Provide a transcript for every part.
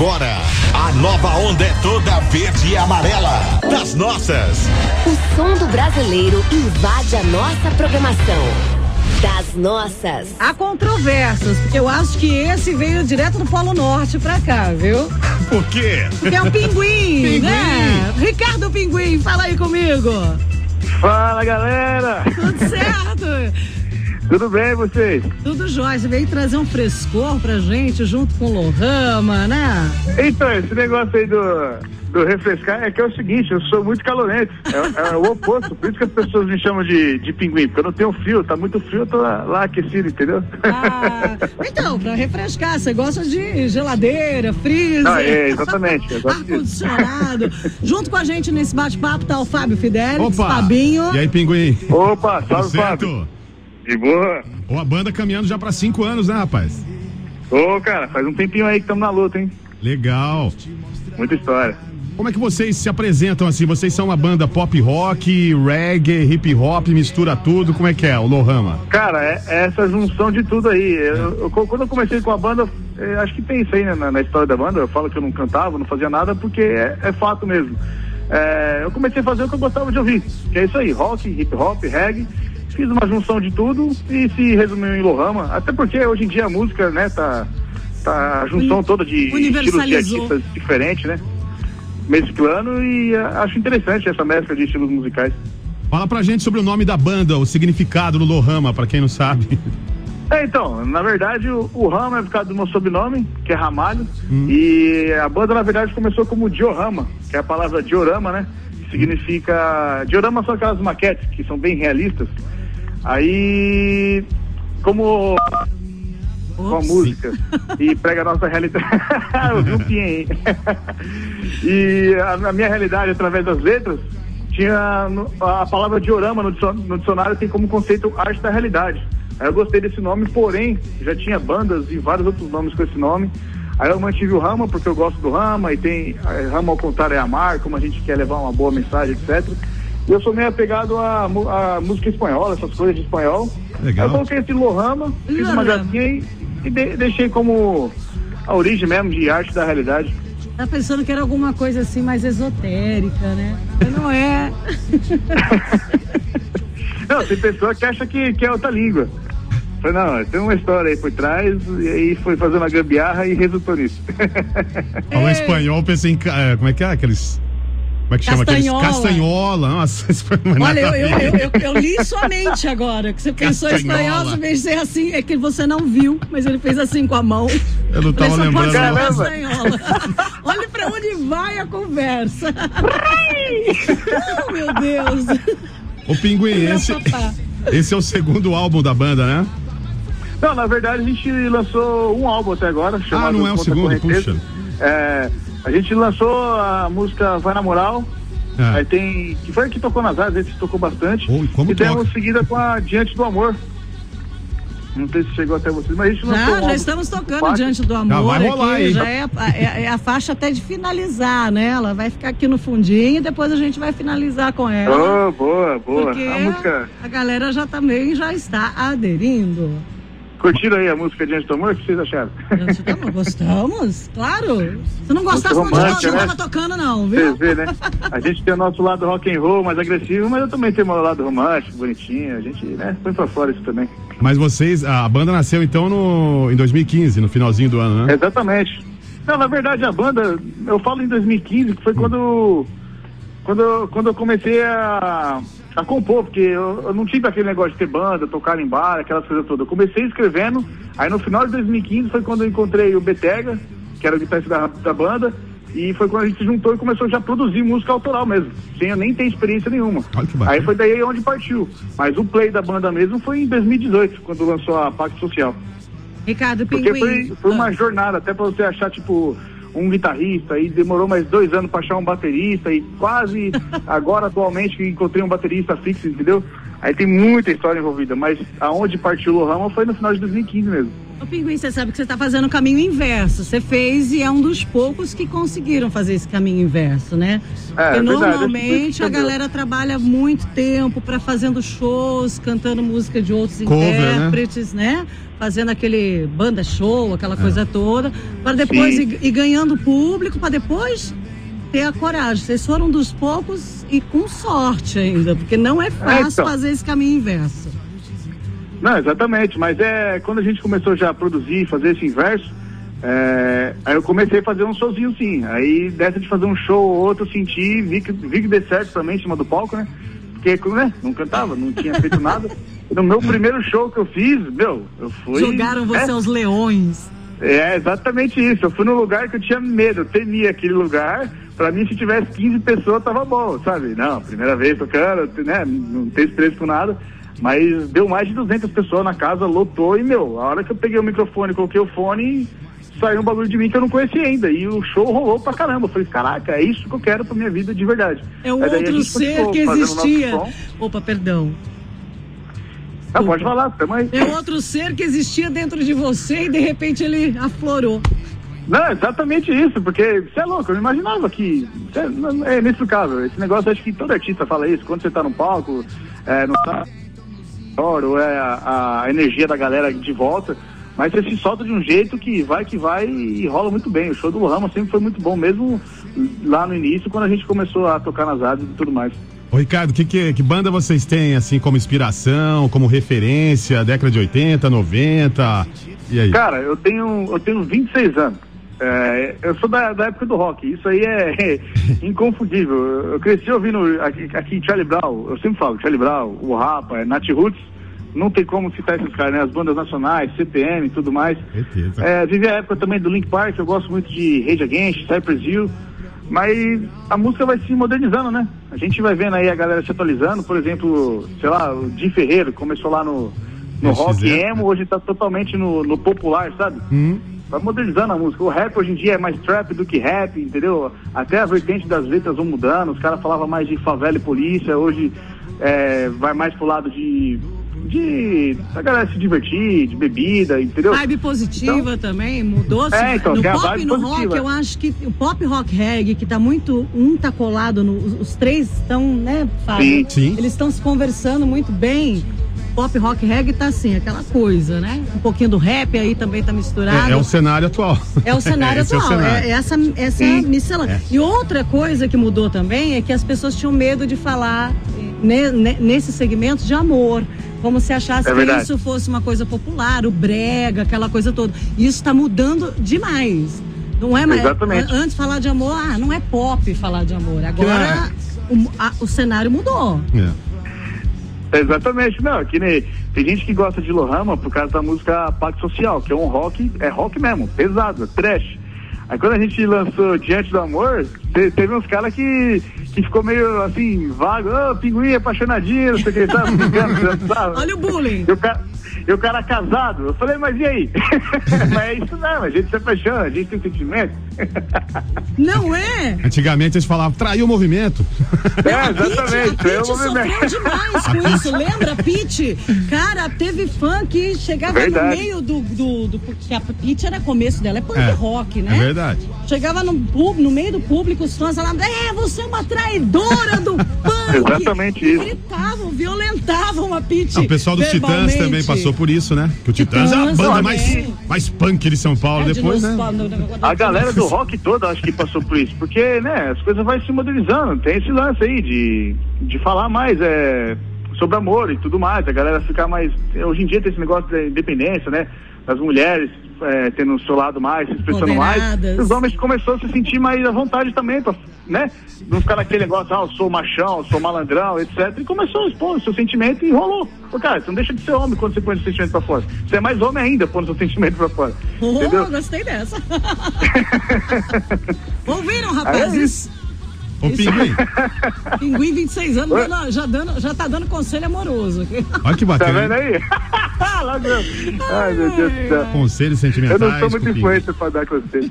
Agora, a nova onda é toda verde e amarela. Das nossas. O som do brasileiro invade a nossa programação. Das nossas. Há controvérsias, porque eu acho que esse veio direto do Polo Norte pra cá, viu? Por quê? Porque é o Pinguim, Pinguim. né? Ricardo Pinguim, fala aí comigo. Fala galera! Tudo certo? Tudo bem vocês? Tudo jóia. Você veio trazer um frescor pra gente junto com o Lohama, né? Então, esse negócio aí do, do refrescar é que é o seguinte, eu sou muito calorento. É, é o oposto, por isso que as pessoas me chamam de, de pinguim, porque eu não tenho frio, tá muito frio, eu tô lá, lá aquecido, entendeu? Ah, então, pra refrescar, você gosta de geladeira, freezer. Não, é, exatamente. Ar-condicionado. Junto com a gente nesse bate-papo tá o Fábio Fidelis, Opa! Fabinho. E aí, pinguim? Opa, salve Fábio. De boa? Ó, a banda caminhando já pra cinco anos, né, rapaz? Ô, cara, faz um tempinho aí que estamos na luta, hein? Legal. Muita história. Como é que vocês se apresentam assim? Vocês são uma banda pop rock, reggae, hip hop, mistura tudo. Como é que é o Lohama? Cara, é, é essa junção de tudo aí. Eu- eu- quando eu comecei com a banda, acho que aí né, na, na história da banda. Eu falo que eu não cantava, não fazia nada, porque é, é fato mesmo. Eh, eu comecei a fazer o que eu gostava de ouvir, que é isso aí, rock, hip hop, reggae. Fiz uma junção de tudo e se resumiu em Lohama. Até porque hoje em dia a música, né, tá, tá a junção toda de estilos de artistas diferentes, né? Mesclando e ah, acho interessante essa mescla de estilos musicais. Fala pra gente sobre o nome da banda, o significado do Lohama, pra quem não sabe. É, então, na verdade, o, o Rama é por causa do meu sobrenome, que é Ramalho, Hum. e a banda, na verdade, começou como diorama, que é a palavra diorama, né? Que significa... Diorama são aquelas maquetes que são bem realistas. Aí, como com a música e prega a nossa realidade. Eu vi um aí. e a, a minha realidade através das letras tinha a palavra diorama no, dicio- no dicionário tem como conceito arte da realidade. Aí eu gostei desse nome, porém já tinha bandas e vários outros nomes com esse nome. Aí eu mantive o Rama porque eu gosto do Rama e tem eh, Rama ao contrário é amar, como a gente quer levar uma boa mensagem, etc. Eu sou meio apegado à, música espanhola, essas coisas de espanhol. Legal. Aí eu coloquei esse Lohama, fiz uma gracinha e, e de- deixei como a origem mesmo de arte da realidade. Tá pensando que era alguma coisa assim mais esotérica, né? Mas não é. Não, tem pessoa que acha que, que é outra língua. Falei, não, tem uma história aí por trás, e aí foi fazendo uma gambiarra e resultou nisso. Falou Ei. espanhol, pensei em. é, Como é que é? Aqueles. Como é que chama? Aqueles Castanhola. castanhola. Nossa, isso foi uma Olha, eu, eu, eu, eu, eu li sua mente agora, que você pensou em Castanhola. espanhol, você pensei assim, é que você não viu, mas ele fez assim com a mão. Eu não tava lembrando. castanhola. Olha pra onde vai a conversa. oh, meu Deus. O pinguim, esse, esse é o segundo álbum da banda, né? Não, na verdade a gente lançou um álbum até agora, chamado não é o segundo, puxa. É, a gente lançou a música Vai na Moral, É. aí tem. que foi a que tocou nas áreas, esse tocou bastante. Oh, e e demos toca? seguida com a Diante do Amor. Não sei se chegou até vocês, mas a gente lançou um Já, álbum já estamos tocando faixa. diante do amor. Já vai rolar aqui, aí. já é, a- é- é a faixa até de finalizar, né? Ela vai ficar aqui no fundinho e depois a gente vai finalizar com ela. Oh, boa, boa. Porque A música. a galera já também já está aderindo. Curtiram aí a música Diante do Amor? O que vocês acharam? Tá- Gostamos? Claro. Se não gostasse, não não tava né? tocando, não, viu? vê, né? A gente tem o nosso lado rock and roll mais agressivo, mas eu também tenho o meu lado romântico, bonitinho. A gente, né, põe pra fora isso também. Mas vocês, a banda nasceu então no, em 2015, no finalzinho do ano, né? Exatamente. Não, na verdade a banda, eu falo em 2015, que foi quando, quando, eu- quando eu comecei a, a compor, porque eu, eu não tive aquele negócio de ter banda, tocar em bar, aquelas coisas todas. Eu comecei escrevendo, aí no final de 2015 foi quando eu encontrei o Betega, que era o guitarrista da, da banda, e foi quando a gente se juntou e começou já a produzir música autoral mesmo, sem eu nem ter experiência nenhuma. Olha que bacana. Aí foi daí onde partiu. Mas o play da banda mesmo foi em 2018, quando lançou a Pacto Social. Ricardo Porque Pinguim. foi, foi uma jornada, até pra você achar, tipo, um guitarrista, e demorou mais dois anos pra achar um baterista, e quase agora, atualmente, que encontrei um baterista fixo, entendeu? Aí tem muita história envolvida, mas aonde partiu o Rama foi no final de 2015 mesmo. Ô, Pinguim, você sabe que você está fazendo o caminho inverso. Você fez e é um dos poucos que conseguiram fazer esse caminho inverso, né? É, Porque é normalmente a galera trabalha muito tempo para fazendo shows, cantando música de outros Cover, né? intérpretes, né? Fazendo aquele banda show, aquela coisa toda, para depois Sim. ir, ir ganhando público, para depois ter a coragem. Vocês foram um dos poucos e com sorte ainda, porque não é fácil então. fazer esse caminho inverso. Não, exatamente, mas é quando a gente começou já a produzir, fazer esse inverso, é, aí eu comecei a fazer um showzinho sim. Aí dessa de fazer um show ou outro, eu senti, vi que, vi que deu certo também em cima do palco, né? Porque né, não cantava, não tinha feito nada. No meu primeiro show que eu fiz, meu, eu fui. Jogaram você é, aos leões. É exatamente isso. Eu fui num lugar que eu tinha medo, eu temia aquele lugar. Pra mim, se tivesse 15 pessoas, tava bom, sabe? Não, primeira vez tocando, né? Não tem estresse com nada. Mas deu mais de 200 pessoas na casa, lotou e, meu, a hora que eu peguei o microfone, coloquei o fone, saiu um bagulho de mim que eu não conhecia ainda. E o show rolou pra caramba. Eu falei, caraca, é isso que eu quero pra minha vida de verdade. É um outro ser que existia. Opa, perdão. Ah, pode falar, tamo aí. É um outro ser que existia dentro de você e de repente ele aflorou. Não, exatamente isso, porque você é louco, eu não imaginava que. não- É inexplicável. Esse negócio, acho que todo artista fala isso, quando você tá no palco, é, não tá. Ou é a, a energia da galera de volta, mas você se solta de um jeito que vai que vai e rola muito bem. O show do Lohama sempre foi muito bom, mesmo lá no início, quando a gente começou a tocar nas rádios e tudo mais. Ô, Ricardo, que, que, que banda vocês têm, assim, como inspiração, como referência, década de 80, 90? E aí? Cara, eu tenho, eu tenho 26 anos. É, eu sou da, da época do rock. Isso aí é, inconfundível. Eu cresci ouvindo aqui, aqui Charlie Brown. Eu sempre falo Charlie Brown, o Rapa, é, Nat Roots. Não tem como citar esses caras, né? As bandas nacionais, CPM e tudo mais. Certeza. É, vivi a época também do Link Park. Eu gosto muito de Rage Against, Cypress Hill. Mas a música vai se modernizando, né? A gente vai vendo aí a galera se atualizando. Por exemplo, sei lá, o Jim Ferreiro começou lá no, no NX0, rock emo, hoje tá totalmente no, no popular, sabe? Hum, Vai modernizando a música. O rap hoje em dia é mais trap do que rap, entendeu? Até a vertente das letras vão mudando. Os caras falavam mais de favela e polícia, hoje é, vai mais pro lado de. de. a galera se divertir, de bebida, entendeu? Vibe positiva também, mudou-se. É, então, no pop e no positiva. rock, eu acho que o pop rock reggae, que tá muito. Um tá colado, no, os, os três estão, né, Fábio? Sim. Sim. Eles estão se conversando muito bem. Pop rock reggae tá assim, aquela coisa, né? Um pouquinho do rap aí também tá misturado. é, é o cenário atual. É o cenário Esse é o atual, é, cenário. é essa, essa Sim. miscelânea. É. E outra coisa que mudou também é que as pessoas tinham medo de falar ne- ne- nesse segmento de amor. Como se achasse É que isso fosse uma coisa popular, o brega, aquela coisa toda. E isso está mudando demais. Não é mais. Exatamente. an- Antes falar de amor, ah, não é pop falar de amor. Agora o, a- o cenário mudou. É. Exatamente, não, que nem, tem gente que gosta de Lohama por causa da música Pacto Social, que é um rock, é rock mesmo, pesado, é trash. Aí quando a gente lançou Diante do Amor, te- teve uns caras que, que ficou meio assim, vago, ô, pinguim, apaixonadinho, não sei o que, sabe? Olha o bullying. E o cara, e o cara casado, eu falei, mas e aí? mas é isso mesmo, a gente se apaixona, a gente tem sentimento. Não é? Antigamente eles falavam, traiu o movimento. é, exatamente. a Pitty vou sofreu demais com isso, lembra, Pitty? Cara, teve fã que chegava Verdade. no meio do, do, do- Porque a Pitty era começo dela, é punk É, rock, né? É verdade. Chegava no, pub- no meio do público, os fãs falavam, é, você é uma traidora do punk. Exatamente E isso. Gritavam, violentavam a Pitty. Ah, o pessoal dos Titãs também passou por isso, né? Que o Titãs, é a Titãs banda mais, mais punk de São Paulo É, de depois, nos- né? A galera do rock toda acho que passou por isso, porque, né, as coisas vão se modernizando, tem esse lance aí de, de falar mais é, sobre amor e tudo mais, a galera ficar mais. Hoje em dia tem esse negócio da independência, né? Das mulheres é, tendo o seu lado mais, se expressando mais. Os homens começaram a se sentir mais à vontade também, pra, né? Não ficar naquele negócio, ah, eu sou machão, eu sou malandrão, etc. E começou a expor o seu sentimento e rolou. Pô, cara, você não deixa de ser homem quando você põe o seu sentimento pra fora. Você é mais homem ainda pondo seu sentimento pra fora. Oh, entendeu? gostei dessa. Ouviram, é rapazes? Ô, Pinguim, Pinguim, 26 anos, dando- já, dando, já tá dando conselho amoroso. olha que Tá bacana. vendo aí? Eu. Ai, meu Deus do céu. Conselhos Eu sentimentais. não sou muito o Pinguim. influencer pra dar conselho.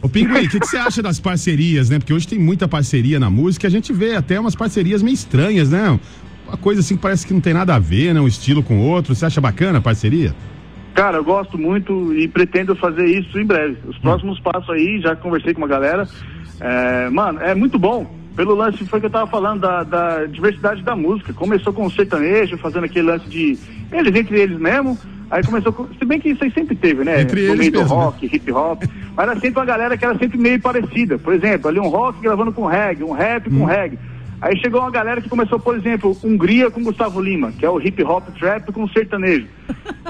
Ô Pinguim, o que, que você acha das parcerias, né? Porque hoje tem muita parceria na música, a gente vê até umas parcerias meio estranhas, né? Uma coisa assim que parece que não tem nada a ver, né? Um estilo com o outro. Você acha bacana a parceria? Cara, eu gosto muito e pretendo fazer isso em breve. Os próximos passos aí, já conversei com uma galera. É, mano, é muito bom. Pelo lance foi que eu tava falando da, da diversidade da música. Começou com o sertanejo, fazendo aquele lance de eles entre eles mesmo. Aí começou com. Se bem que isso aí sempre teve, né? Entre no eles meio do mesmo, né? rock, hip hop. Mas era sempre uma galera que era sempre meio parecida. Por exemplo, ali um rock gravando com reggae, um rap Hum. com reggae. Aí chegou uma galera que começou, por exemplo, Hungria com Gustavo Lima, que é o hip hop trap com sertanejo.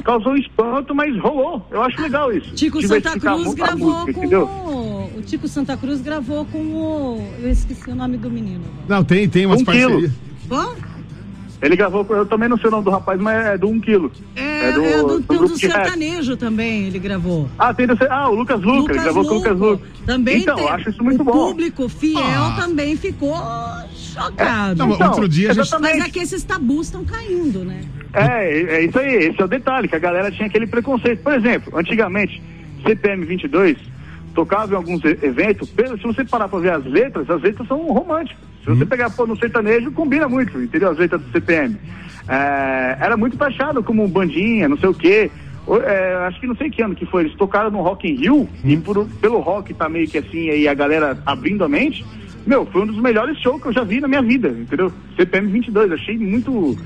Causou espanto, mas rolou. Eu acho legal isso. Tico Santa Cruz gravou música, com entendeu? o. O Tico Santa Cruz gravou com o. Eu esqueci o nome do menino. Não, tem, tem umas Um quilo. parcerias. Bom? Ele gravou, com- eu também não sei o nome do rapaz, mas é do 1 um quilo. É, é do, do, grupo do rap. sertanejo também, ele gravou. Ah, tem do, ah, o Lucas Luca, ele gravou com o Lucas Luca. Também então, tem- eu acho isso muito o bom. público fiel Ah. também ficou chocado. Não, Então, outro dia a gente. Mas é que esses tabus estão caindo, né? É, é isso aí, esse é o detalhe, que a galera tinha aquele preconceito. Por exemplo, antigamente, CPM 22 tocava em alguns eventos, pelo- se você parar pra ver as letras, as letras são românticas. Se você pegar pô, no sertanejo, combina muito, entendeu? As letras do CPM. É, era muito taxado como bandinha, não sei o quê. É, acho que não sei que ano que foi, eles tocaram no Rock in Rio, e por- pelo rock tá meio que assim, aí a galera abrindo a mente, meu, foi um dos melhores shows que eu já vi na minha vida, entendeu? CPM 22, achei muito...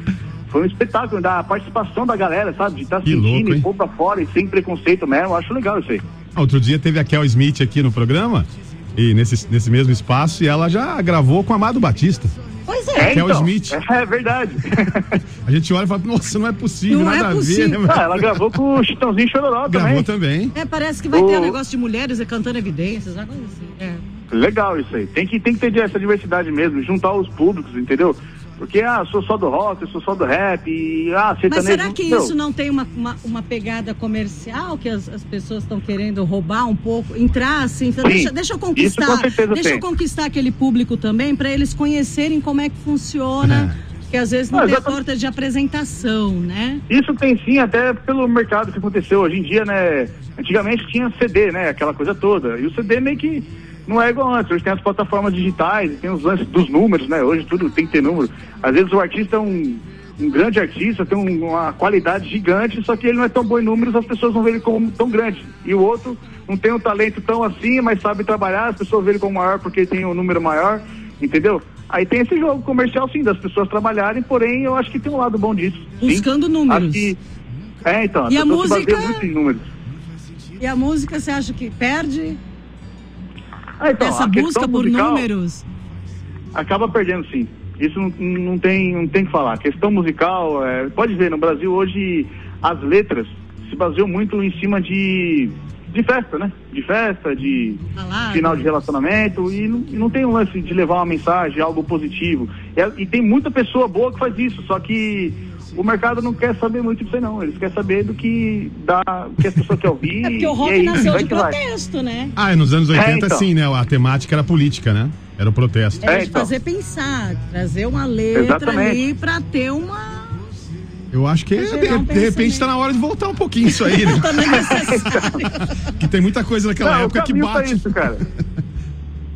Foi um espetáculo da participação da galera, sabe? De estar Que sentindo louco, e pôr pra fora e sem preconceito mesmo. Eu acho legal isso aí. Outro dia teve a Kel Smith aqui no programa, e nesse, nesse mesmo espaço, e ela já gravou com o Amado Batista. Pois é. Kel Smith. É verdade. A gente olha e fala, nossa, não é possível, Não é nada a possível. ver, né? ah, ela gravou com o Chitãozinho Chororó Gravou também. também. É, parece que vai ter O- um negócio de mulheres cantando evidências, uma coisa assim. É. Legal isso aí. Tem que, tem que ter essa diversidade mesmo, juntar os públicos, entendeu? Porque, ah, eu sou só do rock, eu sou só do rap, e, ah, sertanejo... Mas será que isso não tem uma, uma, uma pegada comercial que as, as pessoas estão querendo roubar um pouco? Entrar assim, Sim, deixa, deixa eu isso conquistar, com certeza deixa eu tem. conquistar aquele público também para eles conhecerem como é que funciona, que às vezes não Ah, tem a exatamente. torta de apresentação, né? Isso tem sim, até pelo mercado que aconteceu hoje em dia, né? Antigamente tinha CD, né? Aquela coisa toda. E o CD meio que não é igual antes. Hoje tem as plataformas digitais, tem os lances dos números, né? Hoje tudo tem que ter número. Às vezes o artista é um, um grande artista, tem um- uma qualidade gigante, só que ele não é tão bom em números, as pessoas não veem ele como tão grande. E o outro não tem um talento tão assim, mas sabe trabalhar, as pessoas veem ele como maior porque tem um número maior, entendeu? Aí tem esse jogo comercial, sim, das pessoas trabalharem, porém eu acho que tem um lado bom disso. sim. Buscando números. Que- É, então. E a música- baseia muito em números. E a música, você acha que perde Ah, então, essa busca por musical números? Acaba perdendo, sim. Isso não, não, tem, não tem que falar. A questão musical, é, pode ver, no Brasil hoje as letras se baseiam muito em cima de, de festa, né? De festa, de Balada. final de relacionamento e não, não tem um lance de levar uma mensagem, algo positivo. E, e tem muita pessoa boa que faz isso, só que o mercado não quer saber muito disso aí não. Eles querem saber do que, dá, que as pessoas querem ouvir. É porque o rock é isso, nasceu de que vai. protesto, né? Ah, e nos anos 80, É, então. sim, né? A temática era política, né? Era o protesto. É, É, de então. fazer pensar, trazer uma letra Exatamente. ali pra ter uma. Eu acho que Pra de, um de repente pensamento. tá na hora de voltar um pouquinho isso aí, né? Também necessário. que tem muita coisa naquela Não, época o que bate. isso, cara.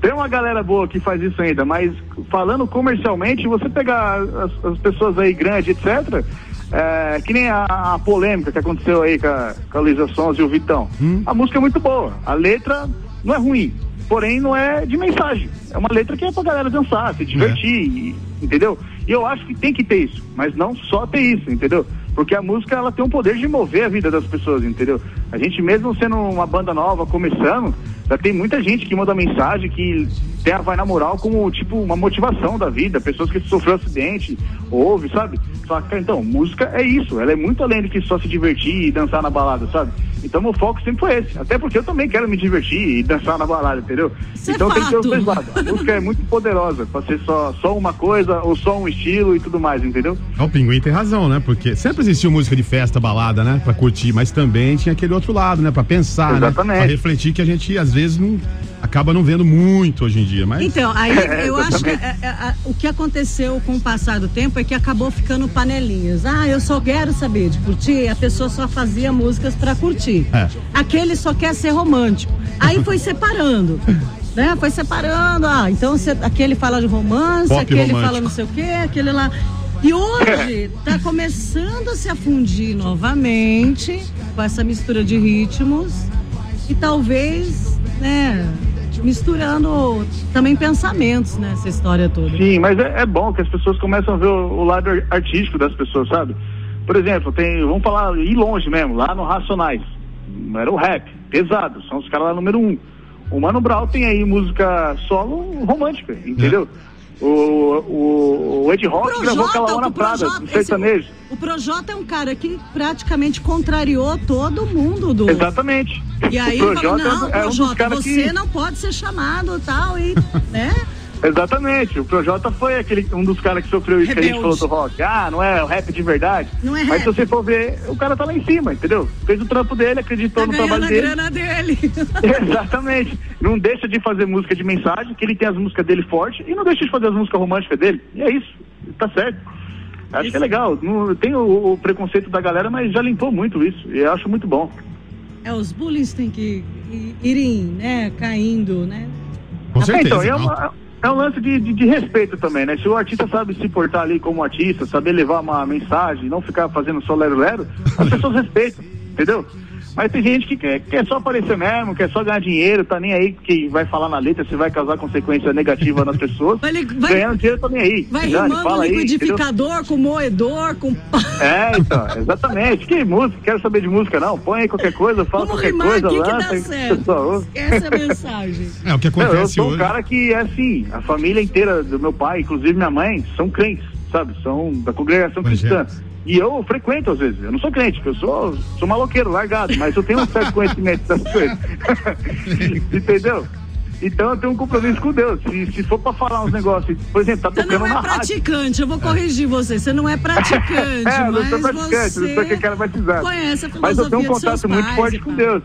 Tem uma galera boa que faz isso ainda, mas falando comercialmente, você pegar as, as pessoas aí grandes, etc., é, que nem a, a polêmica que aconteceu aí com a, com a Luísa Sons e o Vitão. Hum. A música é muito boa, a letra não é ruim, porém não é de mensagem. É uma letra que é pra galera dançar, se divertir, e- entendeu? E eu acho que tem que ter isso, mas não só ter isso, entendeu? Porque a música ela tem um poder de mover a vida das pessoas, entendeu? A gente mesmo sendo uma banda nova, começando, já tem muita gente que manda mensagem que tem a Vai Na Moral como, tipo, uma motivação da vida. Pessoas que sofreu acidente, ouve, sabe? Só então, música é isso. Ela é muito além do que só se divertir e dançar na balada, sabe? Então, meu foco sempre foi esse. Até porque eu também quero me divertir e dançar na balada, entendeu? Isso é então tem que ter os dois lados. A música é muito poderosa pra ser só, só uma coisa ou só um estilo e tudo mais, entendeu? O Pinguim tem razão, né? Porque sempre existiu música de festa, balada, né? Pra curtir, mas também tinha aquele outro lado, né? Pra pensar, Exatamente. né? Pra refletir que a gente, às vezes, não acaba não vendo muito hoje em dia, mas... Então, aí É, eu acho que é, é, é, o que aconteceu com o passar do tempo é que acabou ficando panelinhas. Ah, eu só quero saber de curtir, a pessoa só fazia músicas pra curtir. É. Aquele só quer ser romântico. Aí foi separando. Né? Foi separando, ah, então cê- aquele fala de romance, Pop aquele romântico. fala não sei o quê, aquele lá. E hoje tá começando a se afundir novamente com essa mistura de ritmos e talvez, né, misturando também pensamentos nessa história toda. Sim, mas é, é bom que as pessoas começam a ver o, o lado ar- artístico das pessoas, sabe? Por exemplo, tem, vamos falar, ir longe mesmo, lá no Racionais. Era o rap, pesado, são os caras lá número um. O Mano Brown tem aí música solo romântica, entendeu? O, o, o Ed Rock gravou aquela o Prada, Projota, do esse- sertanejo. o Projota é um cara que praticamente contrariou todo mundo do. Exatamente. E aí o falou, Projota não, é um Projota, você que... não pode ser chamado tal, e, né? Exatamente, o Projota foi aquele, um dos caras que sofreu isso que a gente falou do rock. Ah, não é o rap de verdade. Não é Mas se rap. você for ver, o cara tá lá em cima, entendeu? Fez o trampo dele, acreditou Tá no trabalho dele. grana dele. Exatamente. Não deixa de fazer música de mensagem, que ele tem as músicas dele forte, e não deixa de fazer as músicas românticas dele. E é isso. Tá certo. Acho que é legal. Não, tem o, o preconceito da galera, mas já limpou muito isso. E eu acho muito bom. É, os bullying têm que irem, né, caindo, né? Com É, certeza. então, é, uma- é um lance de, de- de respeito também, né? Se o artista sabe se portar ali como artista, saber levar uma mensagem, não ficar fazendo só lero-lero, as pessoas respeitam, entendeu? Mas tem gente que quer, quer só aparecer mesmo, quer só ganhar dinheiro, tá nem aí que vai falar na letra se vai causar consequência negativa nas pessoas. Vai vai- Ganhando dinheiro tá nem aí. Vai Dane, rimando fala aí, entendeu? liquidificador com moedor, com. É, então, exatamente. Que música? Quero saber de música, não. Põe aí qualquer coisa, fala Vamos qualquer rimar coisa, aqui que lança. dá e o certo. Essa é a mensagem. É o que Não, eu acontece sou um hoje. cara que é assim, a família inteira do meu pai, inclusive minha mãe, são crentes, sabe? São da congregação cristã. Evangélicos. E eu frequento às vezes. Eu não sou crente, eu sou, sou maloqueiro, largado, mas eu tenho um certo conhecimento das coisas. Entendeu? Então eu tenho um compromisso com Deus. Se, se for pra falar uns negócios, por exemplo, tá Você tocando não é na rádio. praticante, eu vou corrigir você. Você não é praticante, É, eu não sou mas praticante, você não sou aquele cara batizado. conhece a Mas eu tenho um contato muito pais forte com. Deus.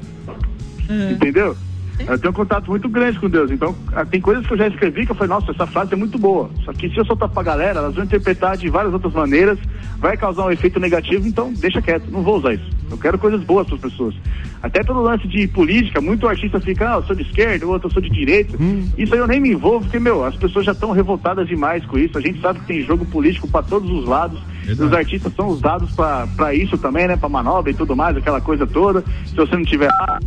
É. Entendeu? Eu tenho um contato muito grande com Deus. Então, ah, tem coisas que eu já escrevi que eu falei, nossa, essa frase é muito boa. Só que se eu soltar pra galera, elas vão interpretar de várias outras maneiras, vai causar um efeito negativo, então deixa quieto, não vou usar isso. Eu quero coisas boas para as pessoas. Até pelo lance de política, muito artista fica, ah, eu sou de esquerda, o outro eu sou de direita. Isso aí eu nem me envolvo, porque, meu, as pessoas já estão revoltadas demais com isso. A gente sabe que tem jogo político para todos os lados. Verdade. Os artistas são usados para isso também, né? Para manobra e tudo mais, aquela coisa toda. Se você não tiver lá,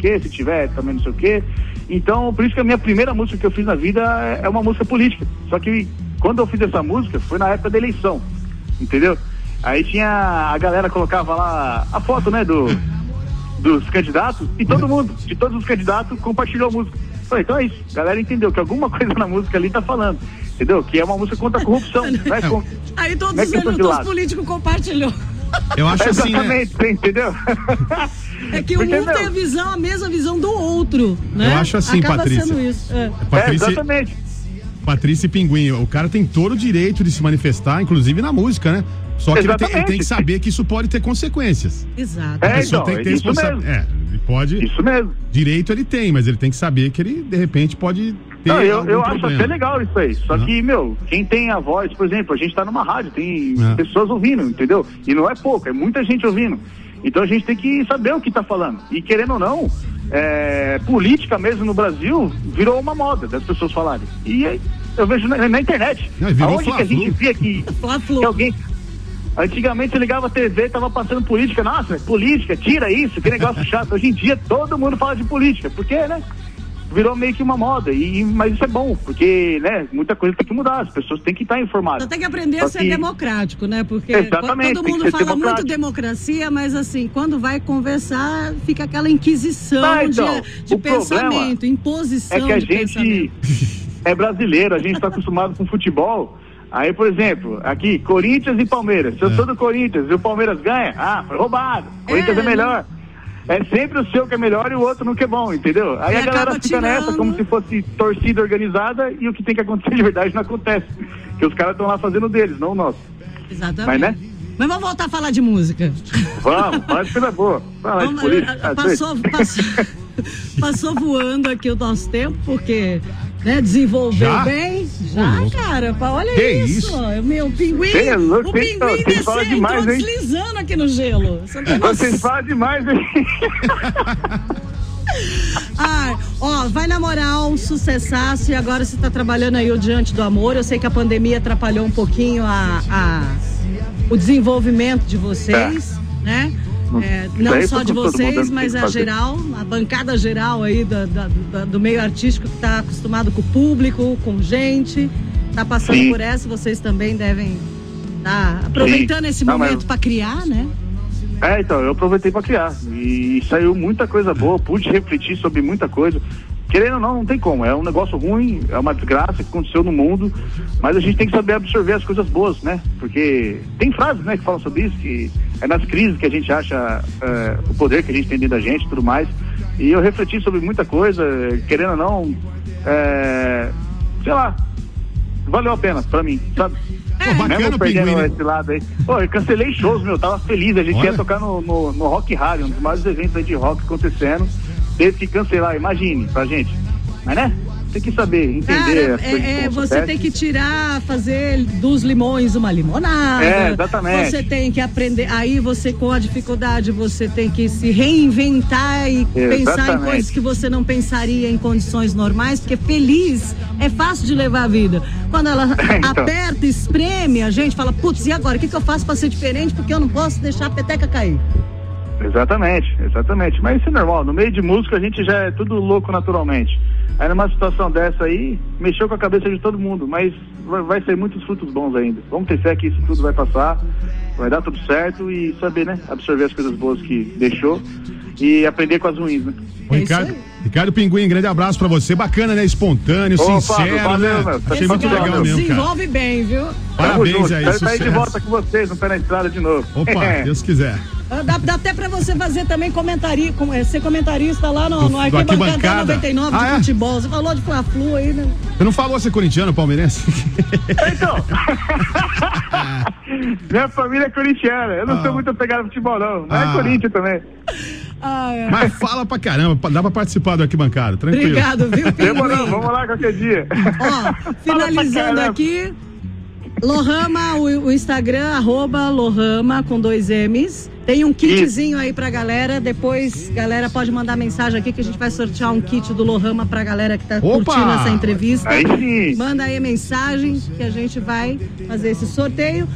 que, se tiver também não sei o quê. Então, por isso que a minha primeira música que eu fiz na vida é é uma música política. Só que quando eu fiz essa música foi na época da eleição, entendeu? Aí tinha a galera colocava lá a foto, né, do dos candidatos e todo mundo, de todos os candidatos, compartilhou a música. Falei, então é isso. A galera entendeu que alguma coisa na música ali tá falando, entendeu? Que é uma música contra a corrupção, é com- Aí todos é os, de os políticos compartilhou. Eu acho assim, né? Entendeu? É que Porque, um tem a visão, a mesma visão do outro, né? Eu acho assim, Acaba Patrícia. sendo isso. É. É, Patrícia, exatamente. Patrícia e Pinguim, o cara tem todo o direito de se manifestar, inclusive na música, né? Só que ele tem, ele tem que saber que isso pode ter consequências. Exato. É, então, tem que ter é isso responsabilidade. mesmo. É, ele pode. Isso mesmo. Direito ele tem, mas ele tem que saber que ele, de repente, pode ter. Não, eu, algum eu acho até legal isso aí. Só que, meu, quem tem a voz, por exemplo, a gente tá numa rádio, tem É. pessoas ouvindo, entendeu? E não é pouco, é muita gente ouvindo. Então a gente tem que saber o que tá falando. E querendo ou não, é, política mesmo no Brasil virou uma moda das pessoas falarem. E aí, eu vejo na, na internet. Não, e Aonde que a gente via que, que alguém. Antigamente você ligava a TV, tava passando política, nossa, política, tira isso, que negócio chato. Hoje em dia todo mundo fala de política, porque, né? Virou meio que uma moda, e, mas isso é bom, porque, né, muita coisa tem que mudar, as pessoas têm que estar informadas. Só tem que aprender a Só ser que- democrático, né? Porque Exatamente, todo mundo fala muito democracia, mas assim, quando vai conversar, fica aquela inquisição Ah, então, de, de pensamento, imposição É que a gente é brasileiro, a gente está acostumado com futebol. Aí, por exemplo, aqui, Corinthians e Palmeiras. Se eu É. sou do Corinthians e o Palmeiras ganha, ah, foi roubado. Corinthians é, É, melhor. É sempre o seu que é melhor e o outro não que é bom, entendeu? Aí E a galera fica nessa tirando. como se fosse torcida organizada e o que tem que acontecer de verdade não acontece. Que os caras estão lá fazendo deles, não o nosso. Exatamente. Mas, né? Mas vamos voltar a falar de música. Vamos, fala de coisa boa. Fala de Vamos, política. eh, passou, passou, passou voando aqui o nosso tempo, porque né, desenvolveu Já? bem. Já, cara. pá, Olha Que isso. isso? Meu pinguim. Louco, o cês tão- pinguim cês falam demais, hein? deslizando aqui no gelo. Você tem Vocês falam demais, hein? Ah, Ó, vai na moral, sucessaço e agora você tá trabalhando aí o Diante do Amor. Eu sei que a pandemia atrapalhou um pouquinho a, a- o desenvolvimento de vocês, né? É, não aí só de vocês, mas a fazer. geral, a bancada geral aí da- da- da- do meio artístico que tá acostumado com o público, com gente, tá passando Sim. por essa, vocês também devem estar aproveitando esse Não, mas- momento para criar, né? É, então, eu aproveitei pra criar. E saiu muita coisa boa, pude refletir sobre muita coisa. Querendo ou não, não tem como. É um negócio ruim, é uma desgraça que aconteceu no mundo, mas a gente tem que saber absorver as coisas boas, né? Porque tem frases, né, que falam sobre isso, que é nas crises que a gente acha é, o poder que a gente tem dentro da gente e tudo mais. E eu refleti sobre muita coisa, querendo ou não, é, sei lá, valeu a pena pra mim, sabe? Pô, bacana, Mesmo perdendo Pinguim, né? esse lado aí. Pô, eu cancelei shows, meu, tava feliz. A gente Olha. ia tocar no, no, no Rock Harry, um dos maiores eventos aí de rock acontecendo. Teve que cancelar, imagine, pra gente. Mas né? Tem que saber, entender. Cara, é, é, você acontecem. tem que tirar, fazer dos limões uma limonada. É, exatamente. Você tem que aprender. Aí você, com a dificuldade, você tem que se reinventar e pensar em Exatamente. coisas que você não pensaria em condições normais, porque feliz é fácil de levar a vida. Quando ela Então. aperta, espreme, a gente fala, putz, e agora? O que, que eu faço pra ser diferente? Porque eu não posso deixar a peteca cair. Exatamente, exatamente. Mas isso é normal. No meio de música a gente já é tudo louco naturalmente. Aí numa situação dessa aí, mexeu com a cabeça de todo mundo, mas vai, ser muitos frutos bons ainda. Vamos ter fé que isso tudo vai passar, vai dar tudo certo e saber, né? Absorver as coisas boas que deixou e aprender com as ruins, né? É isso Ricardo, aí. Ricardo Pinguim, grande abraço pra você. Bacana, né? Espontâneo, Ô, sincero, Fábio, valeu, né? Achei Esse muito cara legal mesmo, cara. desenvolve bem, viu? Parabéns Tamo junto. aí, Quero estar aí de sucesso. volta com vocês, no pé na estrada de novo. Opa, Deus quiser. Ah, Dá, dá até pra você fazer também comentarista, é, ser comentarista lá no, Do- no Arquibancada Arquibancada. 99 de Ah, é? futebol. Você falou de Fla-Flu aí, né? Você não falou ser corintiano, palmeirense? Então, minha família é corintiana. Eu não Ah. sou muito apegado ao futebol, não. Mas Ah. é Corinthians também. Ah, é. Mas fala pra caramba, dá pra participar do arquibancada, tranquilo. Obrigado, viu, Demorou, vamos lá qualquer dia. Ó, finalizando aqui, Lohama, o, o Instagram, arroba Lohama com dois M's. Tem um kitzinho aí pra galera. Depois, galera, pode mandar mensagem aqui que a gente vai sortear um kit do Lohama pra galera que tá Opa! curtindo essa entrevista. Aí sim. Manda aí a mensagem que a gente vai fazer esse sorteio.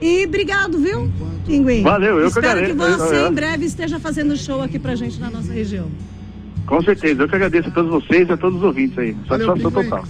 E obrigado, viu, Pinguim? Valeu, eu que Espero que agradeço. você Eu- em breve esteja fazendo show aqui pra gente na nossa região. Com certeza. Eu que agradeço a todos vocês e a todos os ouvintes aí. Satisfação total.